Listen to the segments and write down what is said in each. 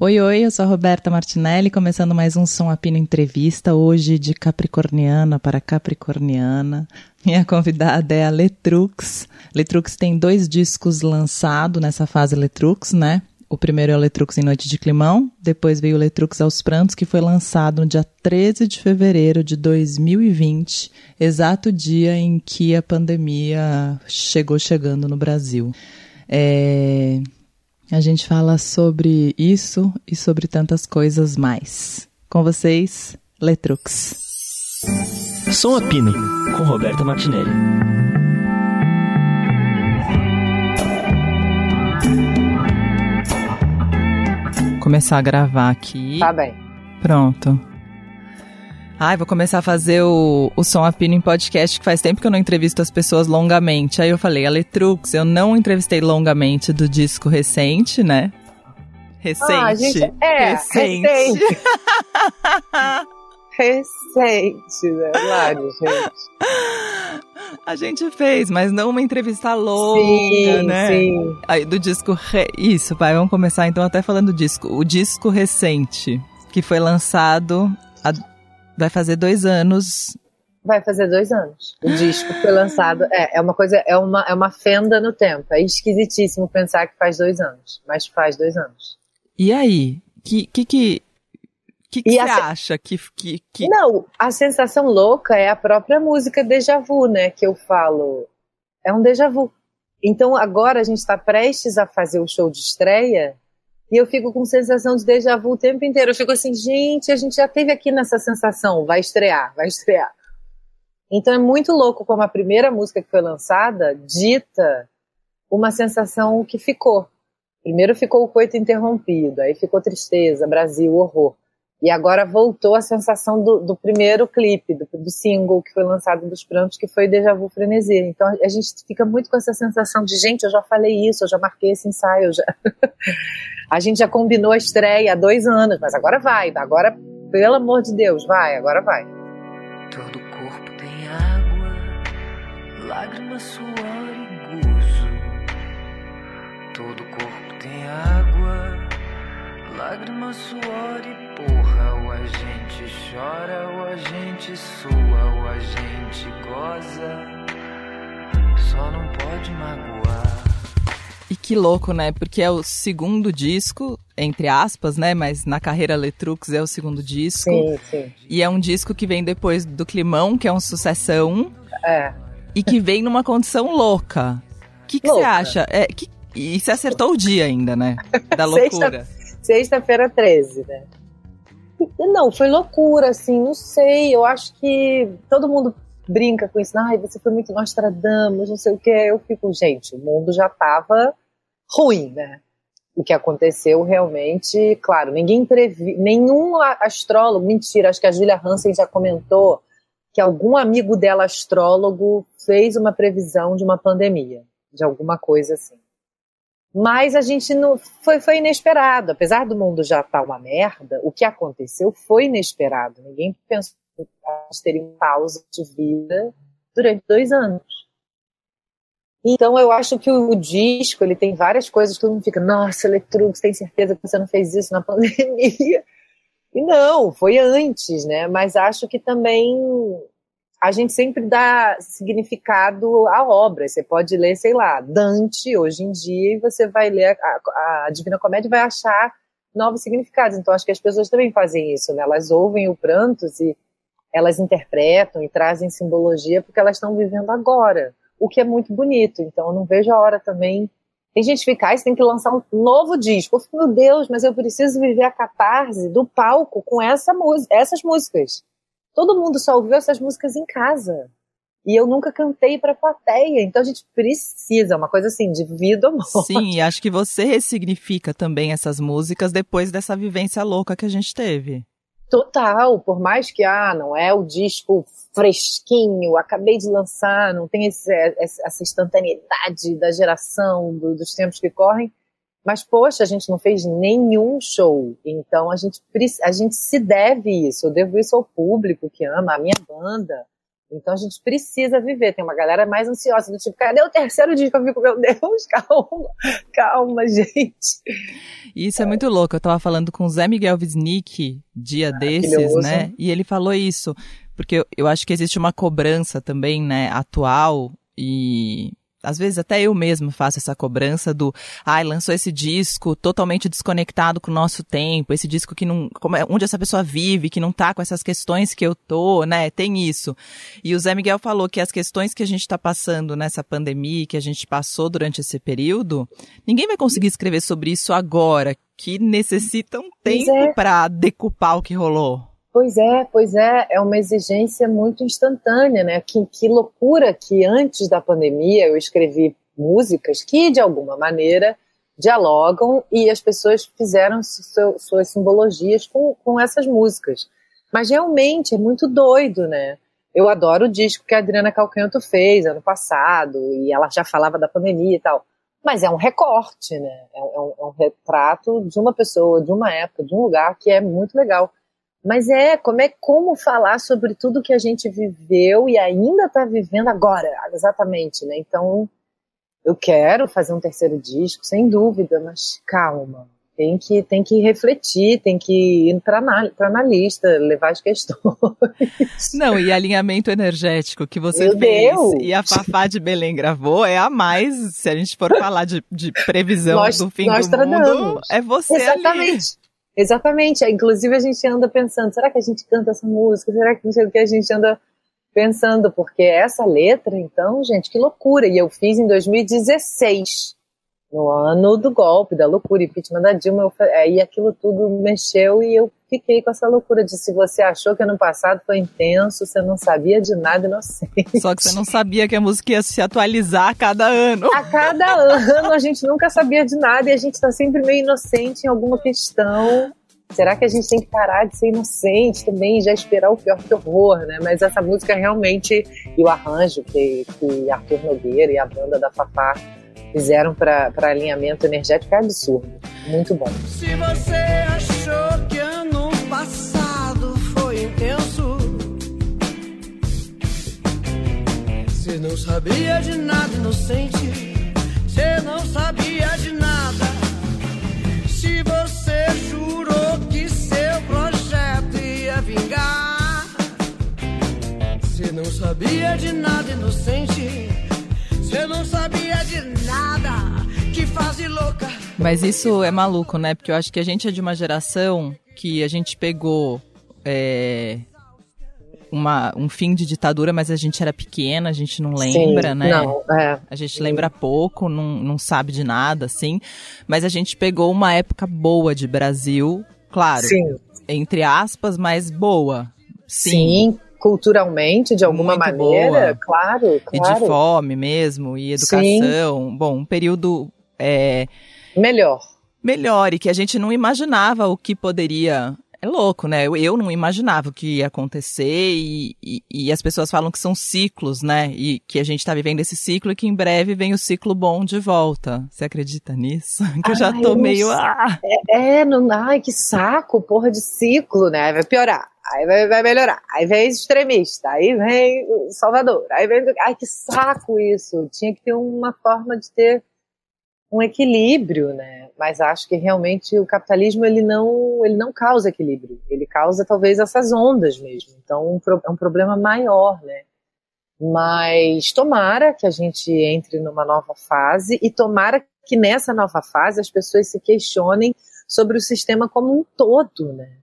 Oi, oi, eu sou a Roberta Martinelli, começando mais um Som Apino Entrevista, hoje de Capricorniana para Capricorniana. Minha convidada é a Letrux. Letrux tem dois discos lançados nessa fase Letrux, né? O primeiro é o Letrux em Noite de Climão, depois veio o Letrux aos Prantos, que foi lançado no dia 13 de fevereiro de 2020, exato dia em que a pandemia chegou chegando no Brasil. É... A gente fala sobre isso e sobre tantas coisas mais. Com vocês, Letrux. Som Apino, com Roberta Martinelli. Começar a gravar aqui. Tá bem. Pronto. Ai, vou começar a fazer o, o Som Apino em podcast, que faz tempo que eu não entrevisto as pessoas longamente. Aí eu falei, a Letrux, eu não entrevistei longamente do disco recente, né? Recente. Ah, gente, é, recente. Recente, recente né? Claro, gente. A gente fez, mas não uma entrevista longa, sim, né? Sim. Aí, do disco. Re... Isso, pai, vamos começar então até falando do disco. O disco recente, que foi lançado. A Vai fazer dois anos. Vai fazer dois anos. O disco foi lançado. É, é uma coisa, é uma, é uma fenda no tempo. É esquisitíssimo pensar que faz dois anos. Mas faz dois anos. E aí? Que que. que... que, que você acha que, que, que. Não, a sensação louca é a própria música déjà vu, né? Que eu falo. É um déjà vu. Então agora a gente está prestes a fazer o show de estreia e eu fico com sensação de déjà vu o tempo inteiro. Eu fico assim, gente, a gente já teve aqui nessa sensação, vai estrear, vai estrear. Então é muito louco como a primeira música que foi lançada dita uma sensação que ficou. Primeiro ficou o coito interrompido, aí ficou tristeza, Brasil, horror. E agora voltou a sensação do, do primeiro clipe, do, do, single que foi lançado dos prantos, que foi Deja Vu Frenesi. Então a gente fica muito com essa sensação de, gente, eu já falei isso, eu já marquei esse ensaio, já. a gente já combinou a estreia há dois anos, mas agora vai, agora, pelo amor de Deus, vai, agora vai. Todo corpo tem água, lágrima, suor e gozo. Todo corpo tem água, lágrima, suor e chora, ou a gente sua, ou a gente goza. Só não pode magoar. E que louco, né? Porque é o segundo disco, entre aspas, né? Mas na carreira Letrux é o segundo disco. Sim, sim. E é um disco que vem depois do Climão, que é um sucessão. É. E que vem numa condição louca. O que, você acha? É, que, e você acertou o dia ainda, né? Da loucura. Sexta-feira Sexta 13, né? Não, foi loucura, assim, não sei. Eu acho que todo mundo brinca com isso. Ai, você foi muito Nostradamus, não sei o que. Eu fico, gente, o mundo já tava ruim, né? O que aconteceu realmente, claro, ninguém previu, nenhum astrólogo, mentira, acho que a Julia Hansen já comentou que algum amigo dela astrólogo fez uma previsão de uma pandemia, de alguma coisa assim. Mas a gente não foi, foi inesperado, apesar do mundo já estar tá uma merda, o que aconteceu foi inesperado. Ninguém pensou que teria uma pausa de vida durante dois anos. Então eu acho que o, o, disco ele tem várias coisas que todo mundo fica, nossa, Eletrux, tem certeza que você não fez isso na pandemia? E não, foi antes, né? Mas acho que também a gente sempre dá significado à obra. Você pode ler, sei lá, Dante hoje em dia e você vai ler a, a, Divina Comédia e vai achar novos significados. Então acho que as pessoas também fazem isso, né? Elas ouvem o Prantos e elas interpretam e trazem simbologia porque elas estão vivendo agora o que é muito bonito. Então eu não vejo a hora também. Tem gente que você tem que lançar um novo disco. Eu fico, meu Deus, mas eu preciso viver a catarse do palco com essa essas músicas. Todo mundo só ouviu essas músicas em casa. E eu nunca cantei para plateia, então a gente precisa, uma coisa assim, de vida ou morte. Sim, e acho que você ressignifica também essas músicas depois dessa vivência louca que a gente teve. Total, por mais que, ah, não é o disco fresquinho, acabei de lançar, não tem esse, essa instantaneidade da geração, do, dos tempos que correm, mas, poxa, a gente não fez nenhum show, então a gente, a gente se deve isso, eu devo isso ao público que ama, a minha banda, Então a gente precisa viver. Tem uma galera mais ansiosa, do tipo, cadê o terceiro disco? Eu fico, meu Deus, calma, calma, gente. Isso é, é muito louco. Eu tava falando com o Zé Miguel Wisnik dia desses, né? E ele falou isso. Porque eu, eu acho que existe uma cobrança também, né, atual e às vezes até eu mesmo faço essa cobrança do, ai, lançou esse disco totalmente desconectado com o nosso tempo, esse disco que não, como é, onde essa pessoa vive, que não tá com essas questões que eu tô, né? Tem isso. E o Zé Miguel falou que as questões que a gente tá passando nessa pandemia, que a gente passou durante esse período, ninguém vai conseguir escrever sobre isso agora, que necessita um tempo é. para decupar o que rolou. Pois é, pois é, é uma exigência muito instantânea, né? Que, que loucura que antes da pandemia eu escrevi músicas que, de alguma maneira, dialogam e as pessoas fizeram suas simbologias com, com essas músicas. Mas realmente é muito doido, né? Eu adoro o disco que a Adriana Calcanhoto fez ano passado e ela já falava da pandemia e tal. Mas é um recorte, né? É um, é um retrato de uma pessoa, de uma época, de um lugar que é muito legal. Mas é como é como falar sobre tudo que a gente viveu e ainda está vivendo agora, exatamente, né? Então, eu quero fazer um terceiro disco, sem dúvida, mas calma. Tem que, tem que refletir, tem que ir para analista, levar as questões. Não, e alinhamento energético que você Meu fez Deus. e a Fafá de Belém gravou é a mais, se a gente for falar de, de previsão nós, do fim do mundo, é você Exatamente. Ali. Exatamente. Inclusive a gente anda pensando, será que a gente canta essa música? Será que o que a gente anda pensando? Porque essa letra, então, gente, que loucura. E eu fiz em 2016, no ano do golpe, da loucura, impeachment da Dilma. Eu, aí aquilo tudo mexeu e eu fiquei com essa loucura de se você achou que ano passado foi intenso, você não sabia de nada inocente. Só que você não sabia que a música ia se atualizar a cada ano. A cada ano a gente nunca sabia de nada e a gente está sempre meio inocente em alguma questão. Será que a gente tem que parar de ser inocente também e já esperar o pior que horror, né? Mas essa música realmente, e o arranjo que, que Arthur Nogueira e a banda da Fafá fizeram para alinhamento energético é absurdo. Muito bom. Se você achou que ano passado foi intenso, você não sabia de nada inocente, você não sabia de nada. Se você jurou que seu projeto ia vingar, você não sabia de nada inocente. Você não sabia de nada, que fase louca. Mas isso é maluco, né? Porque eu acho que a gente é de uma geração que a gente pegou é, uma, um fim de ditadura, mas a gente era pequena, a gente não lembra, Sim, né? Não, é. A gente lembra pouco, não, não sabe de nada, assim. Mas a gente pegou uma época boa de Brasil, claro. Sim. Entre aspas, mas boa. Sim. Sim culturalmente, de alguma Muito maneira, claro, claro. E de fome mesmo, e educação. Sim. Bom, um período. É, melhor. Melhor, e que a gente não imaginava o que poderia. É louco, né? Eu, eu não imaginava o que ia acontecer e, e, e, as pessoas falam que são ciclos, né? E que a gente tá vivendo esse ciclo e que em breve vem o ciclo bom de volta. Você acredita nisso? Que eu já tô meio. Ah! É, é, não, ai, que saco, porra de ciclo, né? Vai piorar aí vai, vai melhorar. Aí vem extremista, aí vem Salvador, aí vem. Ai, que saco isso! Tinha que ter uma forma de ter um equilíbrio, né? Mas acho que realmente o capitalismo ele não, ele não causa equilíbrio, ele causa talvez essas ondas mesmo. Então é um problema maior, né? Mas tomara que a gente entre numa nova fase e tomara que nessa nova fase as pessoas se questionem sobre o sistema como um todo, né?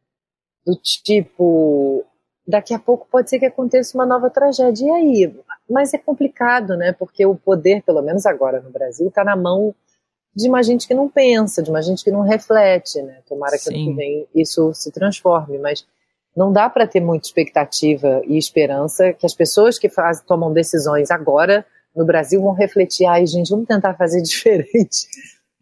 Do tipo, daqui a pouco pode ser que aconteça uma nova tragédia. E aí? Mas é complicado, né? Porque o poder, pelo menos agora no Brasil, está na mão de uma gente que não pensa, de uma gente que não reflete, né? Tomara que ano que vem isso se transforme, mas não dá para ter muita expectativa e esperança que as pessoas que faz, tomam decisões agora no Brasil vão refletir, ai gente, vamos tentar fazer diferente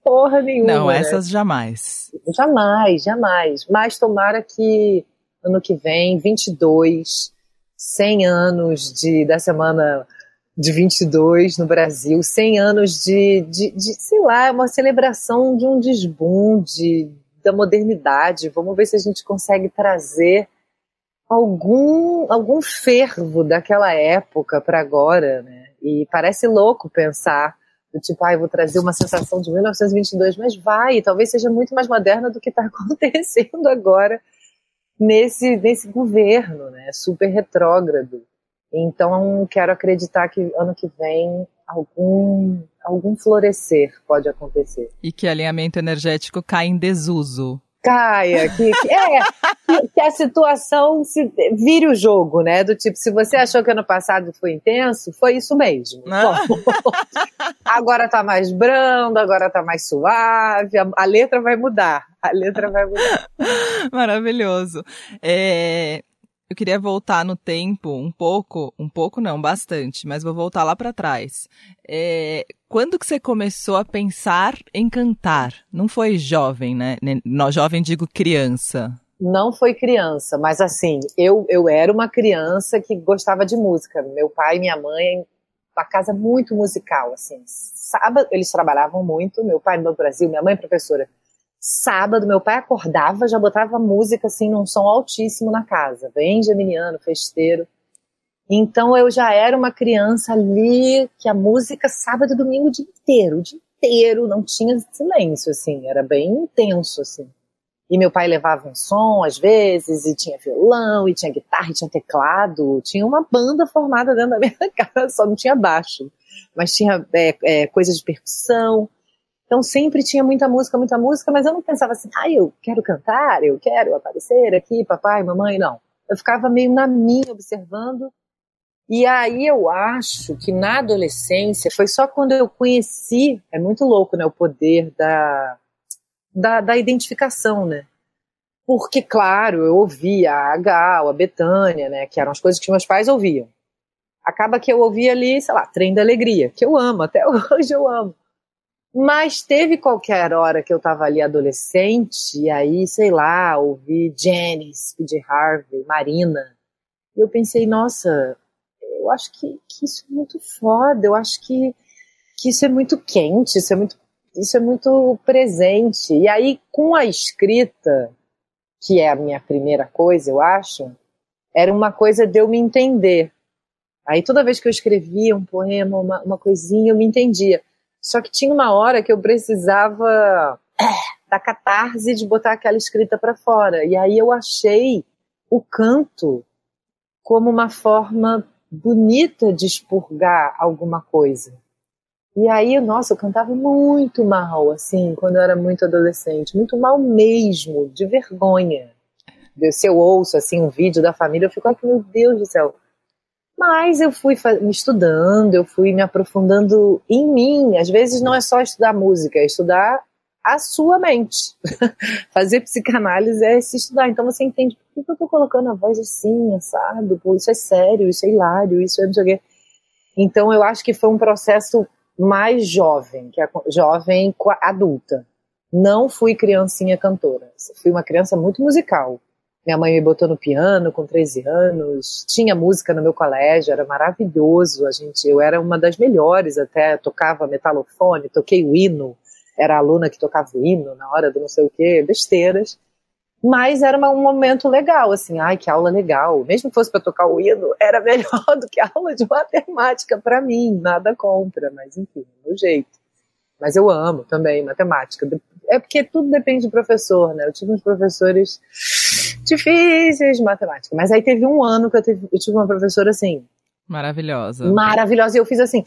porra nenhuma. Não, né? essas jamais. Jamais, jamais. Mas tomara que ano que vem, 22, 100 anos de, da semana de 22 no Brasil, 100 anos de, de, de sei lá, uma celebração de um desbunde da modernidade. Vamos ver se a gente consegue trazer algum algum fervo daquela época para agora, né? E parece louco pensar do tipo, ah, eu vou trazer uma sensação de 1922, mas vai, talvez seja muito mais moderna do que está acontecendo agora nesse, nesse governo, né, super retrógrado. Então, quero acreditar que ano que vem algum, algum florescer pode acontecer. E que alinhamento energético cai em desuso caia, que, que é, que, que, a situação se vire o jogo, né? Do tipo, se você achou que ano passado foi intenso, foi isso mesmo. agora tá mais brando, agora tá mais suave, a, a, letra vai mudar. A letra vai mudar. Maravilhoso. É, eu queria voltar no tempo um pouco, um pouco não, bastante, mas vou voltar lá para trás. É, quando que você começou a pensar em cantar? Não foi jovem, né? No, jovem digo criança. Não foi criança, mas assim, eu, eu era uma criança que gostava de música. Meu pai e minha mãe, uma casa muito musical, assim. Sábado, eles trabalhavam muito, meu pai no Brasil, minha mãe professora sábado, meu pai acordava, já botava música assim num som altíssimo na casa, bem geminiano, festeiro. Então eu já era uma criança ali que a música sábado e domingo o dia inteiro, o dia inteiro, não tinha silêncio assim, era bem intenso assim. E meu pai levava um som às vezes, e tinha violão, e tinha guitarra, e tinha teclado, tinha uma banda formada dentro da minha casa, só não tinha baixo, mas tinha é, é, coisas de percussão. Então sempre tinha muita música, muita música, mas eu não pensava assim, ah, eu quero cantar, eu quero aparecer aqui, papai, mamãe, não. Eu ficava meio na minha observando. E aí eu acho que na adolescência foi só quando eu conheci, é muito louco, né, o poder da, da, da identificação, né? Porque, claro, eu ouvia a Gal, a Betânia, né, que eram as coisas que meus pais ouviam. Acaba que eu ouvia ali, sei lá, Trem da Alegria, que eu amo, até hoje eu amo. Mas teve qualquer hora que eu tava ali adolescente, e aí, sei lá, ouvi Janice, P.J. Harvey, Marina. E eu pensei, nossa, eu acho que, que isso é muito foda, eu acho que, que isso é muito quente, isso é muito, isso é muito presente. E aí, com a escrita, que é a minha primeira coisa, eu acho, era uma coisa de eu me entender. Aí toda vez que eu escrevia um poema, uma, uma coisinha, eu me entendia. Só que tinha uma hora que eu precisava é, da catarse de botar aquela escrita para fora. E aí eu achei o canto como uma forma bonita de expurgar alguma coisa. E aí, nossa, eu cantava muito mal, assim, quando eu era muito adolescente, muito mal mesmo, de vergonha. Se eu ouço, assim, um vídeo da família, eu fico, ai, meu Deus do céu, mas eu fui me estudando, eu fui me aprofundando em mim. Às vezes não é só estudar música, é estudar a sua mente. Fazer psicanálise é se estudar. Então você entende por que eu tô colocando a voz assim, sabe? Pô, isso é sério, isso é hilário, isso é não sei o quê. Então eu acho que foi um processo mais jovem, que é jovem adulta. Não fui criancinha cantora. Fui uma criança muito musical. Minha mãe me botou no piano com 13 anos, tinha música no meu colégio, era maravilhoso. A gente, eu era uma das melhores até, tocava metalofone, toquei o hino, era aluna que tocava o hino na hora do não sei o que, besteiras. Mas era um momento legal, assim, ai, que aula legal. Mesmo que fosse para tocar o hino, era melhor do que a aula de matemática para mim, nada contra, mas enfim, do jeito. Mas eu amo também matemática. É porque tudo depende do professor, né? Eu tive uns professores difíceis de matemática. Mas aí teve um ano que eu, teve, eu tive uma professora assim. Maravilhosa. Maravilhosa. E eu fiz assim,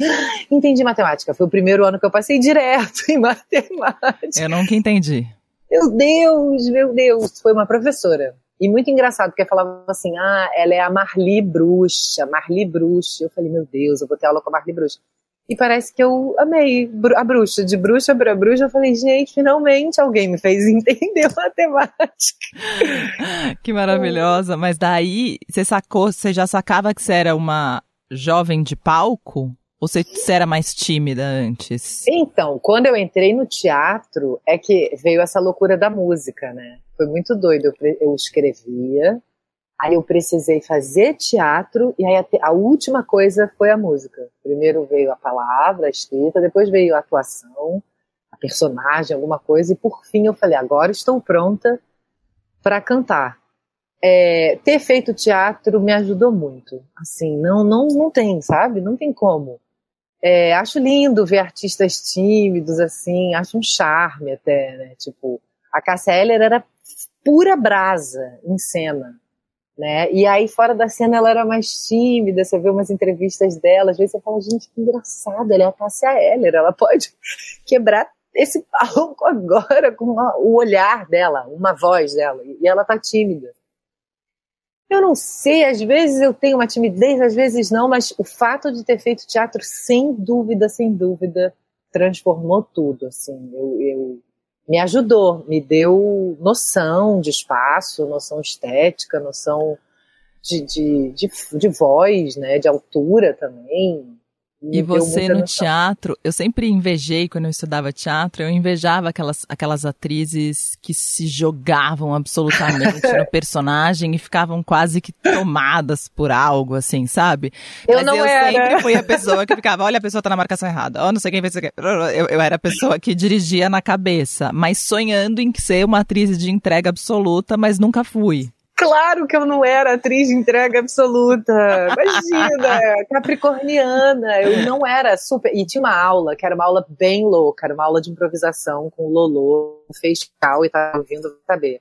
entendi matemática. Foi o primeiro ano que eu passei direto em matemática. Eu nunca entendi. Meu Deus, meu Deus. Foi uma professora. E muito engraçado, porque falava assim, ah, ela é a Marli Bruxa, Marli Bruxa. Eu falei, meu Deus, eu vou ter aula com a Marli Bruxa. E parece que eu amei a bruxa. De bruxa para bruxa, eu falei, gente, finalmente alguém me fez entender matemática. Que maravilhosa. Mas daí, você sacou, você já sacava que você era uma jovem de palco? Ou você, você era mais tímida antes? Então, quando eu entrei no teatro, é que veio essa loucura da música, né? Foi muito doido. Eu, eu escrevia, Aí eu precisei fazer teatro e aí a, a, última coisa foi a música. Primeiro veio a palavra, a escrita, depois veio a atuação, a personagem, alguma coisa e por fim eu falei, agora estou pronta para cantar. é, ter feito teatro me ajudou muito. Assim, não, não, não tem, sabe? Não tem como. É, acho lindo ver artistas tímidos, assim, acho um charme até, né? Tipo, a Cassia Eller era pura brasa em cena, né? E aí, fora da cena, ela era mais tímida, você vê umas entrevistas dela, às vezes você fala, gente, que engraçada, ela é a Cassia Eller, ela pode quebrar esse palco agora com uma, o olhar dela, uma voz dela, e ela tá tímida. Eu não sei, às vezes eu tenho uma timidez, às vezes não, mas o fato de ter feito teatro, sem dúvida, sem dúvida, transformou tudo, assim, eu, eu me ajudou, me deu noção de espaço, noção estética, noção de, de, de, de voz, né, de altura também, e você no teatro, eu sempre invejei quando eu estudava teatro, eu invejava aquelas, aquelas atrizes que se jogavam absolutamente no personagem e ficavam quase que tomadas por algo, assim, sabe? Eu Mas não eu era. sempre fui a pessoa que ficava, olha, a pessoa tá na marcação errada, ó, oh, não sei quem fez isso eu, eu era a pessoa que dirigia na cabeça, mas sonhando em ser uma atriz de entrega absoluta, mas nunca fui. Claro que eu não era atriz de entrega absoluta. Imagina, capricorniana. Eu não era super. E tinha uma aula, que era uma aula bem louca, era uma aula de improvisação com o Lolo, fez cal e tava ouvindo saber.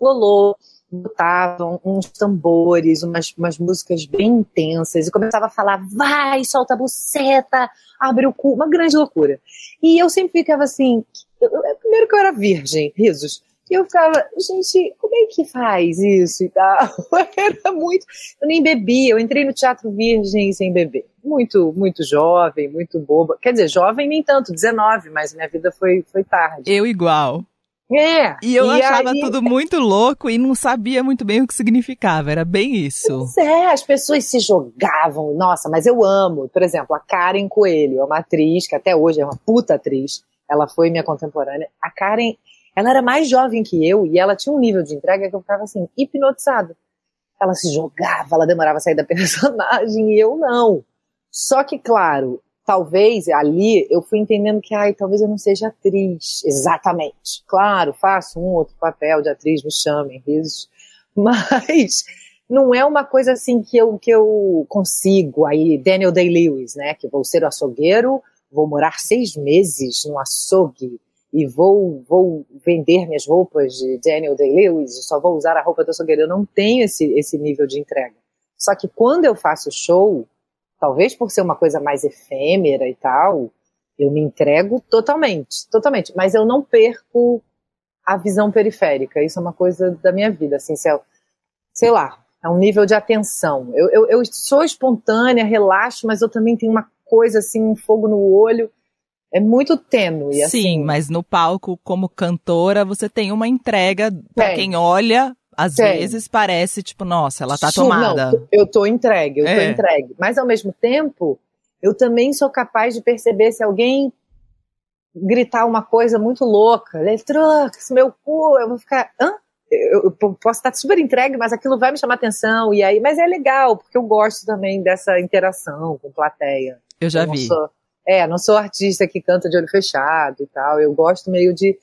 Lolo botavam uns tambores, umas, umas músicas bem intensas, e começava a falar, vai, solta a buceta, abre o cu, uma grande loucura. E eu sempre ficava assim, eu, primeiro que eu era virgem, risos, e eu ficava, gente, como é que faz isso e tal? Era muito. Eu nem bebia, eu entrei no teatro virgem sem beber. Muito, muito jovem, muito boba. Quer dizer, jovem nem tanto, 19, mas minha vida foi, foi tarde. Eu igual. É. E eu e achava aí... tudo muito louco e não sabia muito bem o que significava. Era bem isso. Pois é, as pessoas se jogavam. Nossa, mas eu amo. Por exemplo, a Karen Coelho, é uma atriz que até hoje é uma puta atriz. Ela foi minha contemporânea. A Karen ela era mais jovem que eu e ela tinha um nível de entrega que eu ficava assim, hipnotizada. Ela se jogava, ela demorava a sair da personagem e eu não. Só que, claro, talvez ali eu fui entendendo que, ai, talvez eu não seja atriz, exatamente. Claro, faço um outro papel de atriz, me chamem, risos. Mas não é uma coisa assim que eu, que eu consigo. Aí, Daniel Day-Lewis, né, que vou ser o açougueiro, vou morar seis meses no açougue, e vou, vou vender minhas roupas de Daniel Day-Lewis, só vou usar a roupa do açougueiro. Eu não tenho esse, esse nível de entrega. Só que quando eu faço show, talvez por ser uma coisa mais efêmera e tal, eu me entrego totalmente, totalmente. Mas eu não perco a visão periférica. Isso é uma coisa da minha vida, assim, se é, sei lá, é um nível de atenção. Eu, eu, eu sou espontânea, relaxo, mas eu também tenho uma coisa assim, um fogo no olho é muito tênue. Assim. Sim, mas no palco, como cantora, você tem uma entrega para quem olha. Às tem. vezes parece tipo, nossa, ela tá tomada. Não, eu tô entregue, eu é. tô entregue. Mas ao mesmo tempo, eu também sou capaz de perceber se alguém gritar uma coisa muito louca, Letrux, meu cu, eu vou ficar, hã? Eu, eu, posso estar super entregue, mas aquilo vai me chamar atenção, e aí, mas é legal, porque eu gosto também dessa interação com plateia. Eu já eu vi. Sou, é, não sou artista que canta de olho fechado e tal. Eu gosto meio de,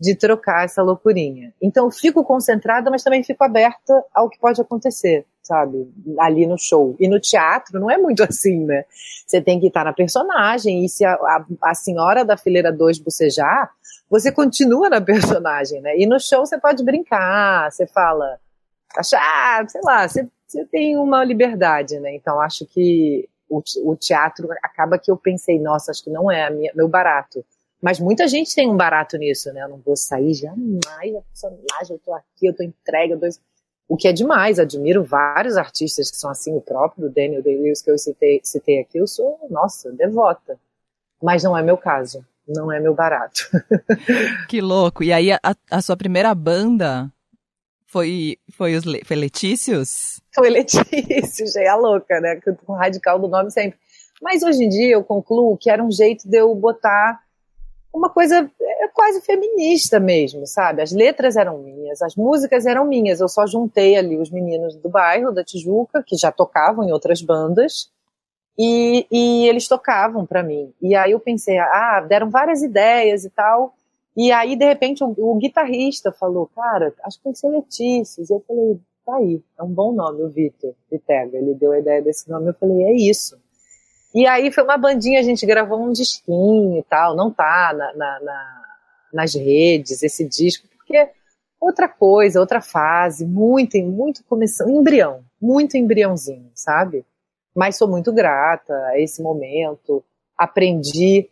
de trocar essa loucurinha. Então, fico concentrada, mas também fico aberta ao que pode acontecer, sabe? Ali no show. E no teatro não é muito assim, né? Você tem que estar na personagem, e se a, a, a senhora da fileira 2 bocejar, você continua na personagem, né? E no show você pode brincar, você fala, achar, sei lá, você, você tem uma liberdade, né? Então, acho que o, o teatro acaba que eu pensei, nossa, acho que não é minha, meu barato. Mas muita gente tem um barato nisso, né? Eu não vou sair jamais a personagem, eu tô aqui, eu tô entregue, eu tô... O que é demais, admiro vários artistas que são assim, o próprio Daniel Day-Lewis que eu citei, citei aqui, eu sou, nossa, devota. Mas não é meu caso, não é meu barato. que louco. E aí, a, a sua primeira banda foi, foi, os, foi Letícios? Foi Letícios, é a louca, né? Com o radical do nome sempre. Mas hoje em dia eu concluo que era um jeito de eu botar uma coisa é, quase feminista mesmo, sabe? As letras eram minhas, as músicas eram minhas. Eu só juntei ali os meninos do bairro, da Tijuca, que já tocavam em outras bandas, e, e eles tocavam para mim. E aí eu pensei, ah, deram várias ideias e tal. E aí, de repente, o, o guitarrista falou, cara, acho que tem que ser Letícia. E eu falei, tá aí, é um bom nome, o Vitor Vitega. Ele deu a ideia desse nome, eu falei, é isso. E aí foi uma bandinha, a gente gravou um disquinho e tal, não tá na, na, na, nas redes esse disco, porque outra coisa, outra fase, muito, muito começando, embrião, muito embriãozinho, sabe? Mas sou muito grata a esse momento, aprendi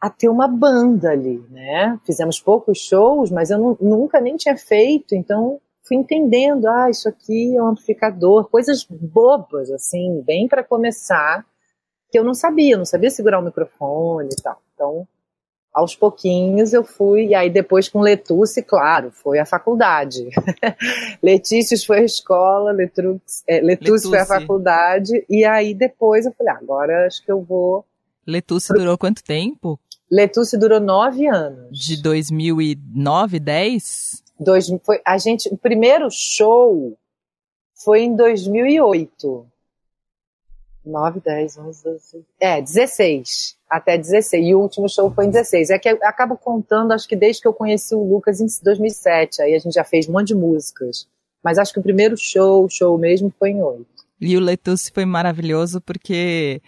a ter uma banda ali, né? Fizemos poucos shows, mas eu nunca nem tinha feito, então fui entendendo, ah, isso aqui é um amplificador, coisas bobas, assim, bem para começar, que eu não sabia, não sabia segurar o microfone e tal. Então, aos pouquinhos eu fui, e aí depois com Letuce, claro, foi a faculdade. Letícios foi a escola, Letrux, é, Letuce, foi a faculdade, e aí depois eu falei, ah, agora acho que eu vou... Letuce durou quanto tempo? Letuce durou nove anos. De 2009, 10? Dois, foi, a gente, o primeiro show foi em 2008. 9, 10, 11, 12. É, 16. Até 16. E o último show foi em 16. É que eu acabo contando, acho que desde que eu conheci o Lucas em 2007. Aí a gente já fez um monte de músicas. Mas acho que o primeiro show, show mesmo, foi em 8. E o Letusse foi maravilhoso porque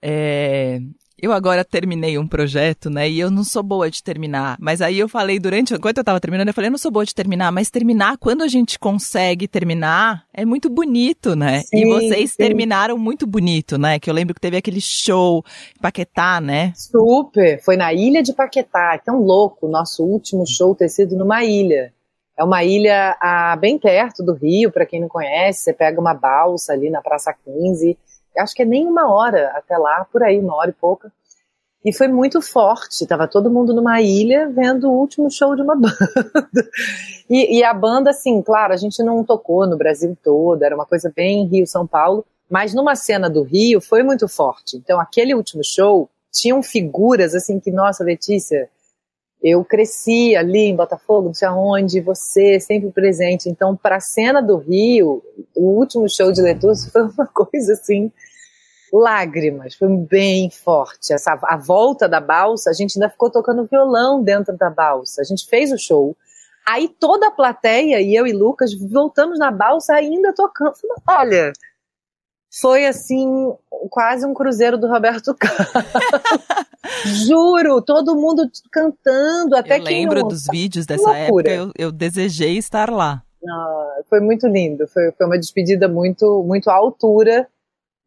é, eu agora terminei um projeto, né? E eu não sou boa de terminar. Mas aí eu falei durante, enquanto eu tava terminando, eu falei, eu não sou boa de terminar, mas terminar, quando a gente consegue terminar, é muito bonito, né? Sim, e vocês sim. terminaram muito bonito, né? Que eu lembro que teve aquele show em Paquetá, né? Super! Foi na ilha de Paquetá. É tão louco o nosso último show ter sido numa ilha. É uma ilha ah, bem perto do Rio, para quem não conhece. Você pega uma balsa ali na Praça 15 acho que é nem uma hora até lá, por aí, uma hora e pouca. E foi muito forte, tava todo mundo numa ilha vendo o último show de uma banda. e, e, a banda, assim, claro, a gente não tocou no Brasil todo, era uma coisa bem Rio-São Paulo, mas numa cena do Rio foi muito forte. Então, aquele último show, tinham figuras, assim, que, nossa, Letícia, eu cresci ali em Botafogo, não sei aonde, você sempre presente. Então, para a cena do Rio, o último show de Letus foi uma coisa assim, lágrimas, foi bem forte. Essa, a volta da balsa, a gente ainda ficou tocando violão dentro da balsa. A gente fez o show. Aí toda a plateia, e eu e Lucas, voltamos na balsa ainda tocando. Olha, foi assim, quase um cruzeiro do Roberto Carlos. Juro, todo mundo cantando, até eu lembro dos vídeos dessa época, eu, eu, desejei estar lá. Ah, foi muito lindo, foi, foi uma despedida muito, muito à altura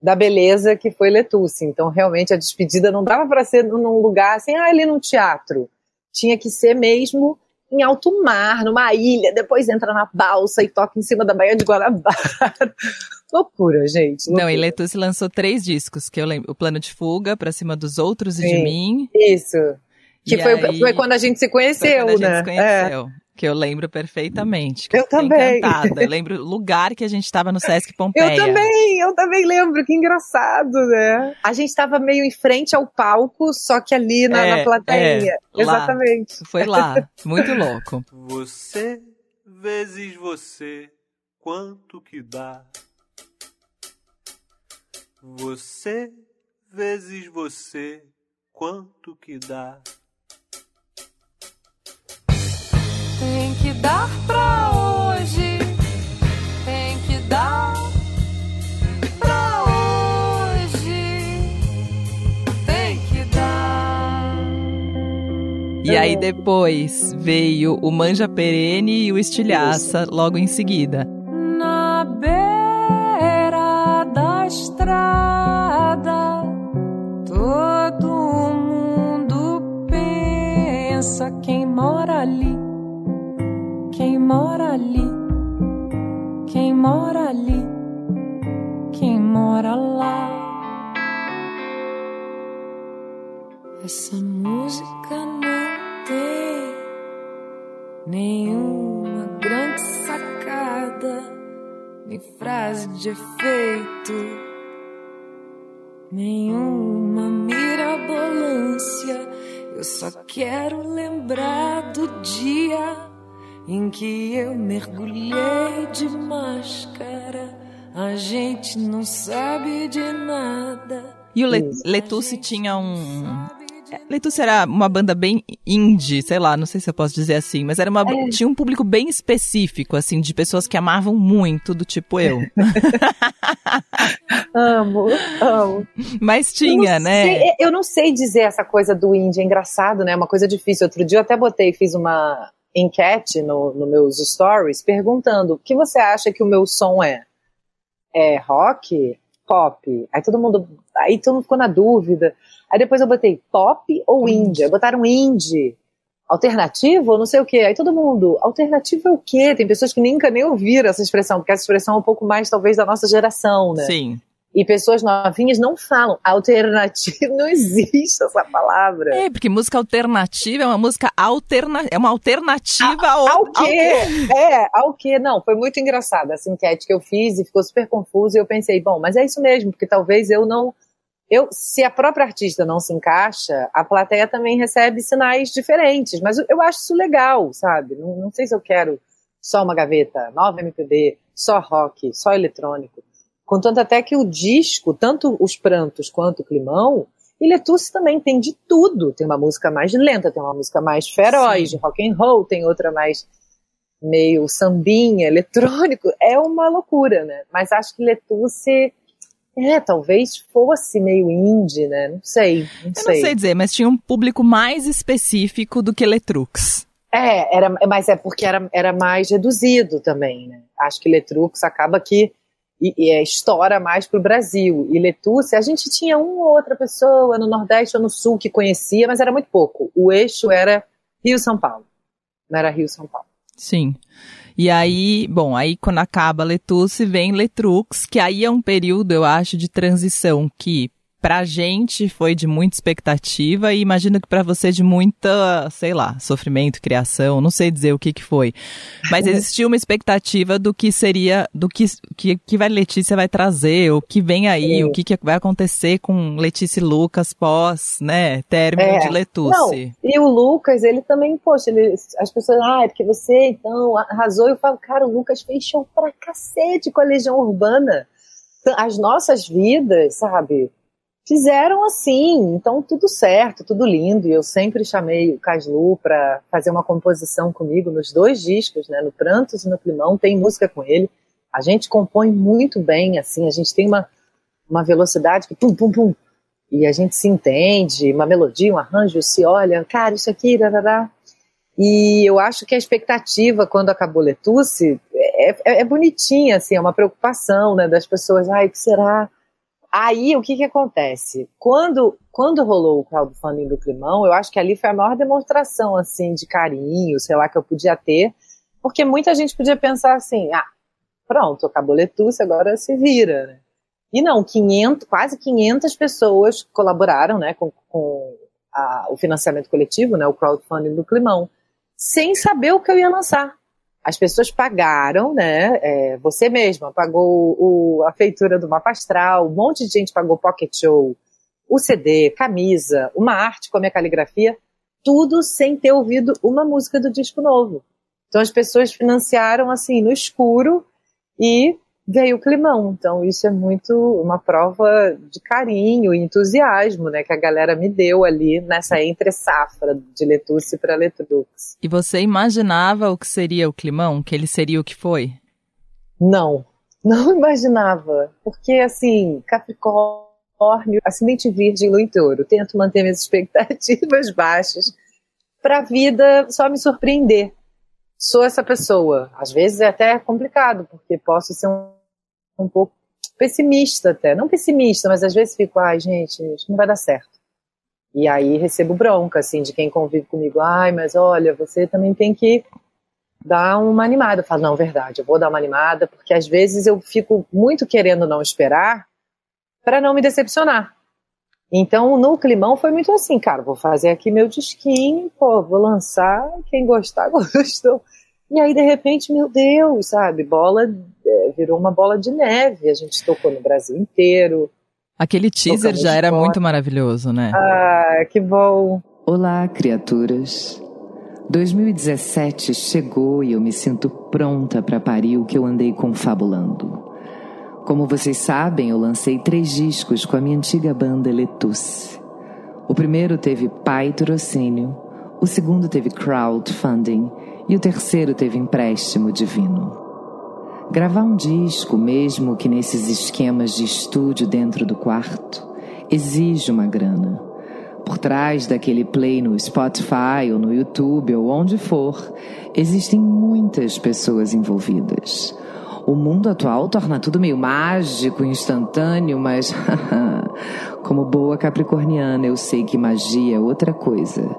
da beleza que foi Letusse. Então, realmente, a despedida não dava para ser num lugar assim, ah, ali num teatro. Tinha que ser mesmo em alto mar, numa ilha, depois entra na balsa e toca em cima da Baía de Guanabara. loucura, gente. Loucura. Não, e Letusse lançou três discos, que eu lembro. O Plano de Fuga, Pra Cima dos Outros Sim, e de Mim. Isso. Que foi, aí, foi, quando a gente se conheceu, foi quando a gente né? Se é. conheceu. É. Que eu lembro perfeitamente. eu também. Encantada. Eu lembro o lugar que a gente estava no Sesc Pompeia. Eu também, eu também lembro. Que engraçado, né? A gente estava meio em frente ao palco, só que ali na, é, na plateia. É, Exatamente. Lá. Foi lá. Muito louco. Você vezes você, quanto que dá? Você vezes você, quanto que dá? Dar pra hoje, tem que dar pra hoje, tem que dar. E aí depois veio o Manja Perene e o Estilhaça logo em seguida. Na beira da estrada, todo mundo pensa quem mora ali quem mora ali, quem mora ali, quem mora lá. Essa música não tem nenhuma grande sacada, nem frase de efeito, nenhuma mirabolância. Eu só quero lembrar do dia em que eu mergulhei de máscara. A gente não sabe de nada. E o Letusse tinha um. Letus era uma banda bem indie, sei lá, não sei se eu posso dizer assim, mas era uma É. tinha um público bem específico, assim, de pessoas que amavam muito, do tipo eu. Amo, amo. mas Eu tinha, não né? sei- eu não sei dizer essa coisa do indie, é engraçado, né? É uma coisa difícil. Outro dia eu até botei, fiz uma enquete no, no meus stories perguntando o que você acha que o meu som é? É rock? Pop? Aí todo mundo, aí todo mundo ficou na dúvida. Aí depois eu botei pop ou indie? Botaram indie. Alternativo ou não sei o quê. Aí todo mundo, alternativo é o quê? Tem pessoas que nunca nem ouviram essa expressão, porque essa expressão é um pouco mais, talvez, da nossa geração, né? Sim. E pessoas novinhas não falam alternativo, não existe essa palavra. É, porque música alternativa é uma música alterna, é uma alternativa ao, Ao quê? É, ao quê? Não, foi muito engraçado essa enquete que eu fiz e ficou super confuso e eu pensei, bom, mas é isso mesmo, porque talvez eu não eu, se a própria artista não se encaixa, a plateia também recebe sinais diferentes, mas eu, eu acho isso legal, sabe? Não, não sei se eu quero só uma gaveta, nova MPB, só rock, só eletrônico. Contanto até que o disco, tanto os prantos quanto o climão, e Letusse também tem de tudo. Tem uma música mais lenta, tem uma música mais feroz, Sim. de rock and roll, tem outra mais meio sambinha, eletrônico. É uma loucura, né? Mas acho que Letusse, é, talvez fosse meio indie, né? Não sei, não Eu sei. não sei dizer, mas tinha um público mais específico do que Letrux. É, era, mas é porque era, era mais reduzido também, né? Acho que Letrux acaba que e, e, é, estoura mais pro Brasil. E Letusse, a gente tinha uma ou outra pessoa no Nordeste ou no Sul que conhecia, mas era muito pouco. O eixo era Rio-São Paulo. Não era Rio-São Paulo. Sim. E aí, bom, aí quando acaba Letusse, vem Letrux, que aí é um período, eu acho, de transição que pra gente foi de muita expectativa e imagino que pra você de muita, sei lá, sofrimento, criação, não sei dizer o que que foi. Mas existia uma expectativa do que seria, do que que, que vai Letícia vai trazer, o que vem aí, o que, que vai acontecer com Letícia e Lucas pós, né, término É. de Não, Letusse. e o Lucas, ele também, poxa, ele, as pessoas, ah, é porque você então arrasou. Eu falo, cara, o Lucas fez show pra cacete com a Legião Urbana. As nossas vidas, sabe, fizeram assim, então tudo certo, tudo lindo. E eu sempre chamei o Caslu pra fazer uma composição comigo nos dois discos, né, no Prantos e no Climão, tem música com ele. A gente compõe muito bem, assim, a gente tem uma, uma velocidade que pum, pum, pum, e a gente se entende, uma melodia, um arranjo, se olha, cara, isso aqui, rarará. E eu acho que a expectativa quando acabou Letusse é, é, é bonitinha, assim, é uma preocupação, né, das pessoas, ai, o que será? Aí, o que que acontece? Quando, quando rolou o crowdfunding do Climão, eu acho que ali foi a maior demonstração, assim, de carinho, sei lá, que eu podia ter, porque muita gente podia pensar assim, ah, pronto, acabou Letusse, agora se vira, né? E não, 500, quase 500 pessoas colaboraram né, com, com a- o financiamento coletivo, né, o crowdfunding do Climão, sem saber o que eu ia lançar. As pessoas pagaram, né? é, você mesma pagou o- a feitura do mapa astral, um monte de gente pagou pocket show, o CD, camisa, uma arte com a minha caligrafia, tudo sem ter ouvido uma música do disco novo. Então as pessoas financiaram assim no escuro e veio o climão. Então, isso é muito uma prova de carinho e entusiasmo, né, que a galera me deu ali nessa entre safra de Letusse para Letrux. E você imaginava o que seria o climão? Que ele seria o que foi? Não, não imaginava, porque assim, Capricórnio, acidente virgem, lua em touro, tento manter minhas expectativas baixas para a vida só me surpreender. Sou essa pessoa. Às vezes é até complicado, porque posso ser um, um pouco pessimista até. Não pessimista, mas às vezes fico, ai gente, isso não vai dar certo. E aí recebo bronca, assim, de quem convive comigo. Ai, mas olha, você também tem que dar uma animada. Eu falo, não, verdade, eu vou dar uma animada, porque às vezes eu fico muito querendo não esperar para não me decepcionar. Então, no climão foi muito assim, cara, vou fazer aqui meu disquinho, pô, vou lançar, quem gostar, gostou. E aí, de repente, meu Deus, sabe, bola, é, virou uma bola de neve, a gente tocou no Brasil inteiro. Aquele teaser já era muito maravilhoso, né? Ah, que bom. Olá, criaturas. 2017 chegou e eu me sinto pronta para parir o que eu andei confabulando. Como vocês sabem, eu lancei três discos com a minha antiga banda Letusse. O primeiro teve patrocínio, o segundo teve crowdfunding e o terceiro teve empréstimo divino. Gravar um disco, mesmo que nesses esquemas de estúdio dentro do quarto, exige uma grana. Por trás daquele play no Spotify ou no YouTube ou onde for, existem muitas pessoas envolvidas. O mundo atual torna tudo meio mágico, instantâneo, mas como boa capricorniana eu sei que magia é outra coisa.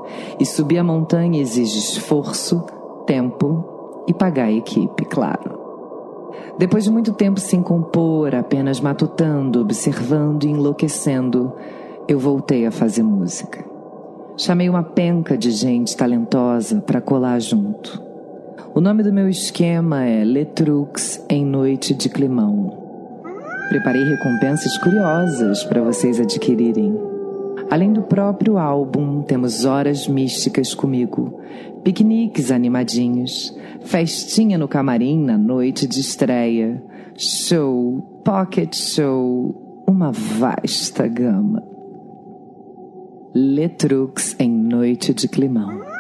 E subir a montanha exige esforço, tempo e pagar a equipe, claro. Depois de muito tempo sem compor, apenas matutando, observando e enlouquecendo, eu voltei a fazer música. Chamei uma penca de gente talentosa para colar junto. O nome do meu esquema é Letrux em Noite de Climão. Preparei recompensas curiosas para vocês adquirirem. Além do próprio álbum, temos horas místicas comigo, piqueniques animadinhos, festinha no camarim na noite de estreia, show, pocket show, uma vasta gama. Letrux em Noite de Climão.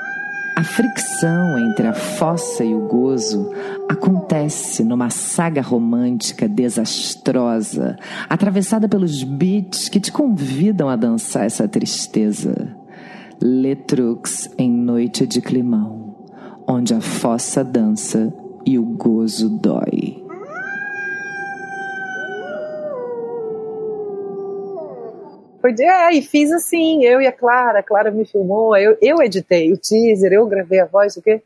A fricção entre a fossa e o gozo acontece numa saga romântica desastrosa, atravessada pelos beats que te convidam a dançar essa tristeza. Letrux em Noite de Climão, onde a fossa dança e o gozo dói. Foi de, é, e fiz assim, eu e a Clara, a Clara me filmou, eu, eu editei o teaser, eu gravei a voz, o quê?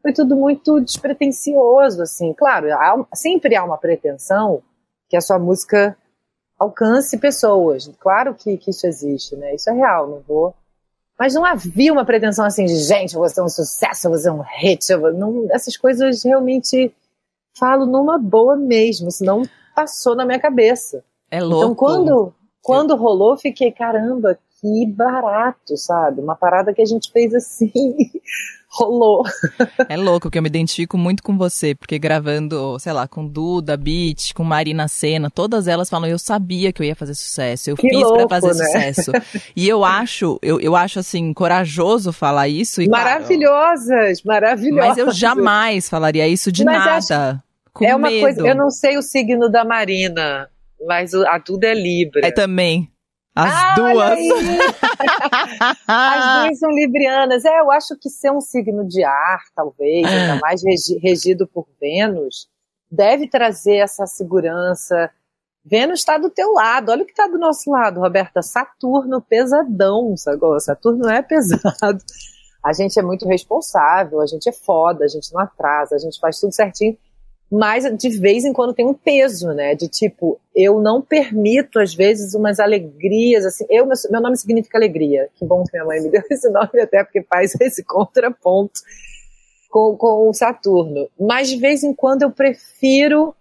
Foi tudo muito despretensioso, assim. Claro, há, sempre há uma pretensão que a sua música alcance pessoas. Claro que, que isso existe, né? Isso é real, não vou. Mas não havia uma pretensão assim de, gente, eu vou ser um sucesso, eu vou ser um hit. Vou... Não, essas coisas realmente falo numa boa mesmo, senão passou na minha cabeça. É louco. Então, quando, quando rolou, fiquei, caramba, que barato, sabe? Uma parada que a gente fez assim, rolou. É louco que eu me identifico muito com você, porque gravando, sei lá, com Duda, Beat, com Marina Senna, todas elas falam, eu sabia que eu ia fazer sucesso, eu Que fiz pra fazer né? sucesso. E eu acho, eu, eu acho assim, corajoso falar isso. E, claro, Maravilhosas, maravilhosas. mas eu jamais falaria isso de Mas nada. Com É uma medo. coisa, eu não sei o signo da Marina, mas a Duda é Libra. É também. As Ah, duas. As duas são librianas. É, eu acho que ser um signo de ar, talvez, ainda mais regi- regido por Vênus, deve trazer essa segurança. Vênus está do teu lado. Olha o que está do nosso lado, Roberta. Saturno pesadão, sacou? Saturno é pesado. A gente é muito responsável, a gente é foda, a gente não atrasa, a gente faz tudo certinho. Mas de vez em quando tem um peso, né? De tipo, eu não permito, às vezes, umas alegrias, assim. Eu, meu, nome significa alegria. Que bom que minha mãe me deu esse nome, até porque faz esse contraponto com, com o Saturno. Mas de vez em quando eu prefiro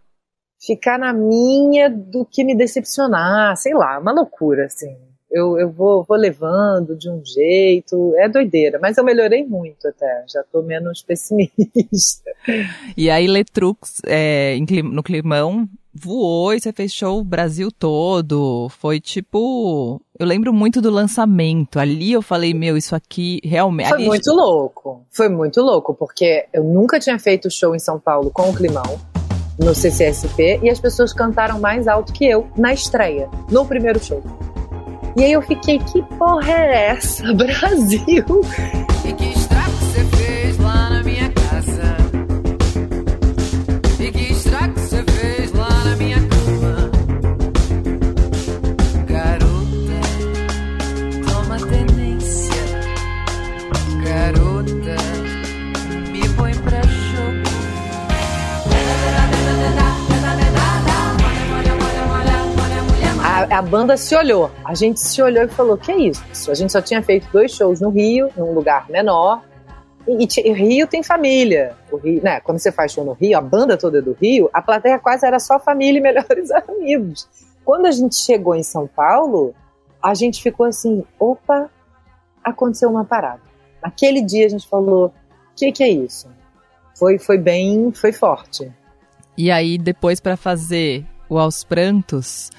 ficar na minha do que me decepcionar. Sei lá, uma loucura, assim. Eu, eu vou, vou levando de um jeito, é doideira, mas eu melhorei muito até, já tô menos pessimista. E aí Letrux, é, no Climão, voou e você fez show o Brasil todo. Foi tipo. Eu lembro muito do lançamento. Ali eu falei, meu, isso aqui realmente. Foi muito louco. Foi muito louco, porque eu nunca tinha feito show em São Paulo com o Climão, no CCSP, e as pessoas cantaram mais alto que eu na estreia, no primeiro show. E aí eu fiquei, que porra é essa, Brasil? A, banda se olhou, a gente se olhou e falou, que é isso? A gente só tinha feito dois shows no Rio, num lugar menor, e, e e Rio tem família. O Rio, né, quando você faz show no Rio, a banda toda é do Rio, a plateia quase era só família e melhores amigos. Quando a gente chegou em São Paulo, a gente ficou assim, opa, aconteceu uma parada. Naquele dia a gente falou, o que, que é isso? Foi, foi bem, foi forte. E aí, depois pra fazer o Aos Prantos,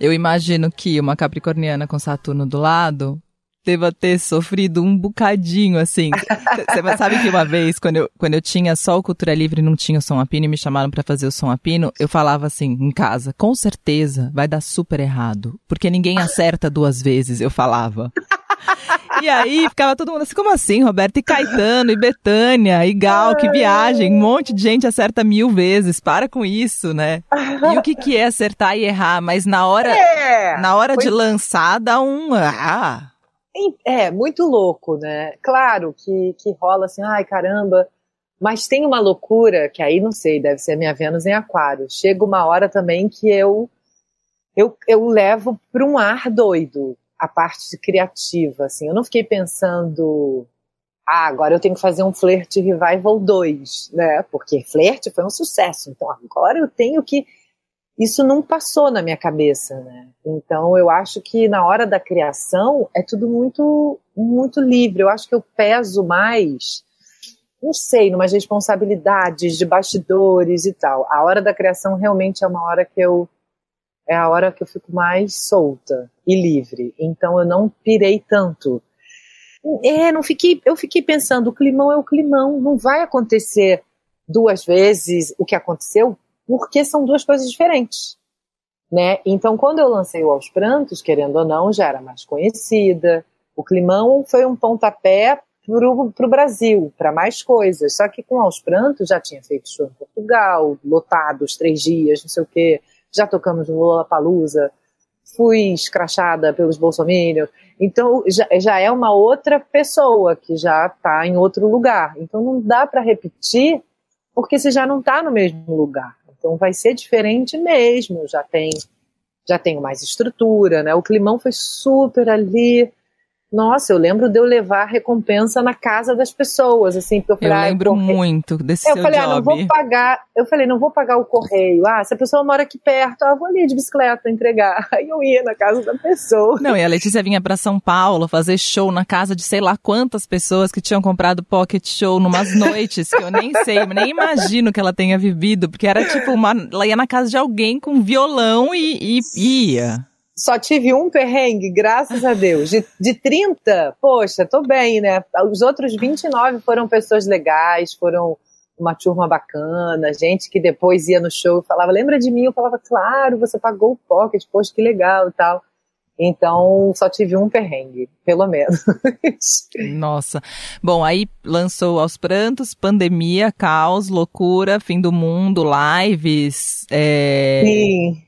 Eu imagino que uma capricorniana com Saturno do lado deva ter sofrido um bocadinho, assim. Você sabe que uma vez, quando eu, quando eu tinha só o Cultura Livre e não tinha o Som a Pino e me chamaram para fazer o Som a Pino, eu falava assim, em casa, com certeza vai dar super errado, porque ninguém acerta duas vezes, eu falava. E aí ficava todo mundo assim, como assim, Roberto? E Caetano, e Betânia, e Gal, que viagem, um monte de gente acerta mil vezes, para com isso, né? E o que que é acertar e errar? Mas na hora, É, na hora de pois- lançar, dá um... Ah, É, muito louco, né? Claro que, que rola assim, ai caramba. Mas tem uma loucura que aí não sei, deve ser minha Vênus em Aquário. Chega uma hora também que eu eu, eu levo para um ar doido a parte criativa, assim. Eu não fiquei pensando, ah, agora eu tenho que fazer um Flerte Revival 2, né? Porque Flerte foi um sucesso, então agora eu tenho que isso não passou na minha cabeça, né? Então eu acho que na hora da criação é tudo muito muito livre. Eu acho que eu peso mais, não sei, numas responsabilidades de bastidores e tal. A hora da criação realmente é uma hora que eu é a hora que eu fico mais solta e livre. Então eu não pirei tanto. É, não fiquei, eu fiquei pensando, o climão é o climão, não vai acontecer duas vezes o que aconteceu, porque são duas coisas diferentes. Né? Então, quando eu lancei o Aos Prantos, querendo ou não, já era mais conhecida. O Climão foi um pontapé para o Brasil, para mais coisas. Só que com Aos Prantos já tinha feito show em Portugal, lotados, três dias, não sei o quê. Já tocamos no Lollapalooza, fui escrachada pelos bolsominions. Então, já, já é uma outra pessoa que já está em outro lugar. Então, não dá para repetir, porque você já não está no mesmo lugar. Então vai ser diferente mesmo. Já tem, já tenho mais estrutura, né? O climão foi super ali. Nossa, eu lembro de eu levar recompensa na casa das pessoas, assim, porque eu eu falei, ah, lembro corre- muito desse eu seu falei, ah, não job. vou pagar. Eu falei, não vou pagar o correio. Ah, se a pessoa mora aqui perto, ah, vou ali de bicicleta entregar. Aí eu ia na casa da pessoa. Não, e a Letícia vinha pra São Paulo fazer show na casa de sei lá quantas pessoas que tinham comprado pocket show numas noites que eu nem sei, nem imagino que ela tenha vivido, porque era tipo uma. Ela ia na casa de alguém com violão e, e ia. Só tive um perrengue, graças a Deus. De, de 30, poxa, tô bem, né? Os outros 29 foram pessoas legais, foram uma turma bacana, gente que depois ia no show e falava, lembra de mim? Eu falava, claro, você pagou o pocket, poxa, que legal e tal. Então, só tive um perrengue, pelo menos. Nossa. Bom, aí lançou aos prantos, pandemia, caos, loucura, fim do mundo, lives. É... Sim.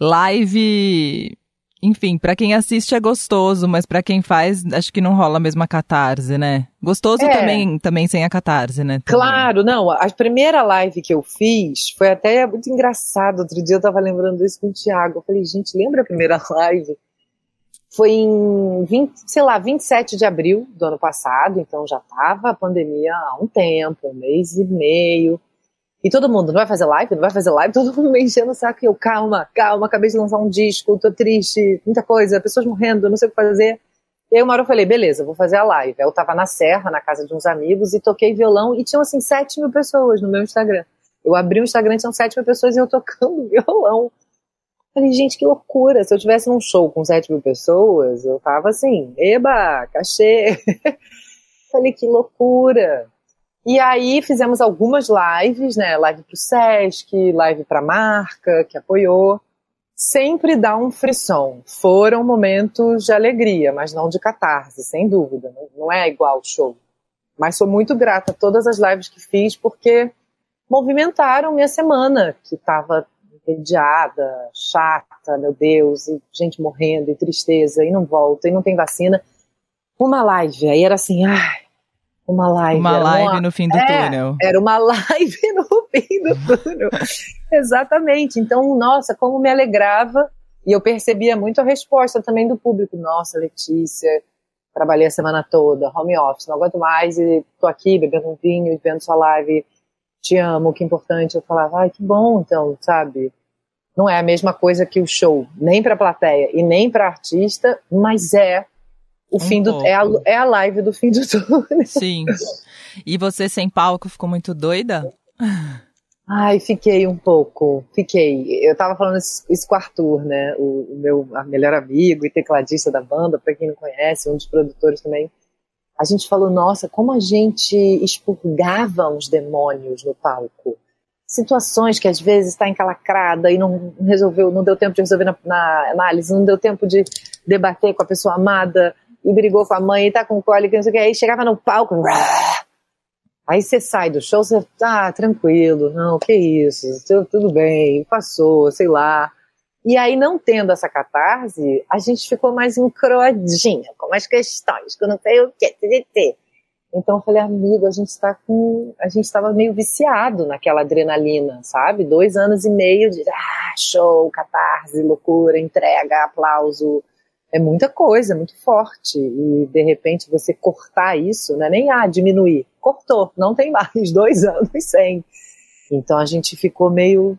Live. Enfim, pra quem assiste é gostoso, mas pra quem faz, acho que não rola a mesma catarse, né? Gostoso É. também, também sem a catarse, né? Também. Claro, não. A primeira live que eu fiz foi até muito engraçado. Outro dia eu tava lembrando isso com o Thiago. Eu falei, gente, lembra a primeira live? Foi em 20, sei lá, 27 de abril do ano passado, então já tava a pandemia há um tempo, um mês e meio. E todo mundo, não vai fazer live? Não vai fazer live? Todo mundo me enchendo o saco. E eu, calma, calma, acabei de lançar um disco, tô triste, muita coisa, pessoas morrendo, não sei o que fazer. E aí uma hora eu falei, beleza, vou fazer a live. Eu tava na Serra, na casa de uns amigos, e toquei violão, e tinham assim 7 mil pessoas no meu Instagram. Eu abri o Instagram, tinham 7 mil pessoas e eu tocando violão. Falei, gente, que loucura. Se eu tivesse num show com 7 mil pessoas, eu tava assim, eba, cachê. Falei, que loucura. E aí fizemos algumas lives, né? Live pro Sesc, live pra marca, que apoiou. Sempre dá um frisson. Foram momentos de alegria, mas não de catarse, sem dúvida. Não- Não é igual show. Mas sou muito grata a todas as lives que fiz, porque movimentaram minha semana, que estava entediada, chata, meu Deus, e gente morrendo, e tristeza, e não volta, e não tem vacina. Uma live, aí era assim, ai, uma live. Uma live no fim do é, túnel. Era uma live no fim do túnel. Exatamente. Então, nossa, como me alegrava. E eu percebia muito a resposta também do público. Nossa, Letícia, trabalhei a semana toda, home office, não aguento mais e tô aqui bebendo um vinho e vendo sua live. Te amo, que importante. Eu falava, ai, que bom, então, sabe? Não é a mesma coisa que o show, nem pra plateia e nem pra artista, mas é o Um fim do. É a, é a live do fim do túnel. Sim. E você sem palco ficou muito doida? Ai, fiquei um pouco, fiquei. Eu tava falando isso, isso com o Arthur, né? O, o meu melhor amigo e tecladista da banda, para quem não conhece, um dos produtores também. A gente falou, nossa, como a gente expurgava uns demônios no palco. Situações que às vezes está encalacrada e não resolveu, não deu tempo de resolver na, na análise, não deu tempo de debater com a pessoa amada e brigou com a mãe e tá com cólica, não sei o que. Aí chegava no palco, Aí você sai do show, você tá tranquilo, não, que isso, tudo bem, passou, sei lá. E aí, não tendo essa catarse, a gente ficou mais encroadinha, com mais questões, que não sei o que, TDT. Então eu falei, amigo, a gente está com. A gente estava meio viciado naquela adrenalina, sabe? Dois anos e meio de ah, show, catarse, loucura, entrega, aplauso é muita coisa, é muito forte. E de repente você cortar isso, não é nem ah, diminuir. Cortou, não tem mais, dois anos sem. Então a gente ficou meio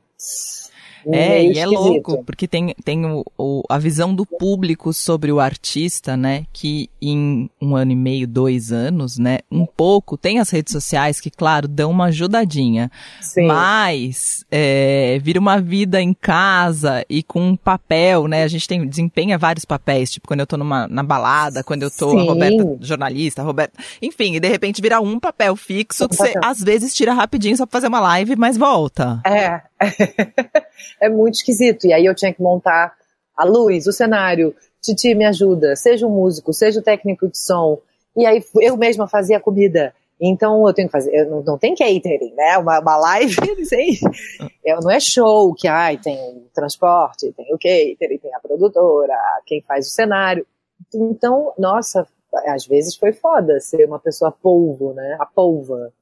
é, e é louco, porque tem, tem o, o, a visão do público sobre o artista, né? Que em um ano e meio, dois anos, né? Um pouco, tem as redes sociais que, claro, dão uma ajudadinha. Sim. Mas é, vira uma vida em casa e com um papel, né? A gente tem, desempenha vários papéis, tipo quando eu tô numa, na balada, quando eu tô Sim. a Roberta, jornalista, a Roberta. Enfim, e de repente vira um papel fixo que você às vezes tira rapidinho só pra fazer uma live, mas volta. É. é muito esquisito. E aí eu tinha que montar a luz, o cenário. Titi me ajuda, seja um músico, seja o técnico de som. E aí eu mesma fazia a comida. Então eu tenho que fazer, eu não, não tem catering, né? Uma, uma live é, não é show que ai, tem o transporte, tem o catering, tem a produtora, quem faz o cenário. Então, nossa, às vezes foi foda ser uma pessoa polvo, né? A polva.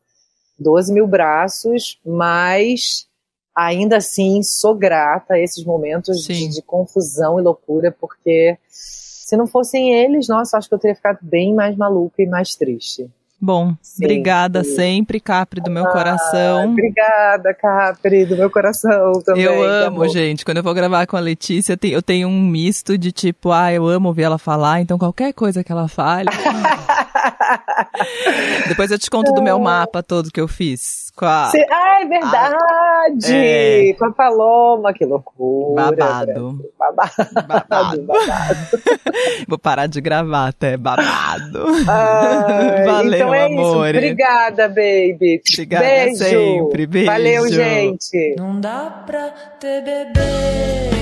12 mil braços, mas ainda assim sou grata a esses momentos de, de, confusão e loucura, porque se não fossem eles, nossa, acho que eu teria ficado bem mais maluca e mais triste. Bom, sim, obrigada sempre, Capri do meu ah, coração. Obrigada, Capri do meu coração também. Eu amo, gente. Quando eu vou gravar com a Letícia, eu tenho um misto de tipo, ah, eu amo ouvir ela falar, então qualquer coisa que ela fale. Depois eu te conto do meu mapa todo que eu fiz. Com a, Cê, ah, é verdade! É. Com a Paloma, que loucura. Babado. Babado. Babado. babado. Vou parar de gravar até, babado. Ai, Valeu, então é amor. Isso. Obrigada, baby. Obrigada beijo. sempre, beijo. Valeu, gente. Não dá pra ter bebê,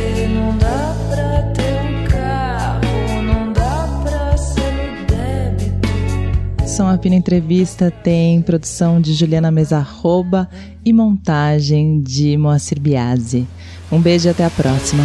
débito. São a Pina Entrevista tem produção de Juliana Mesarroba e montagem de Moacir Biasi. Um beijo e até a próxima.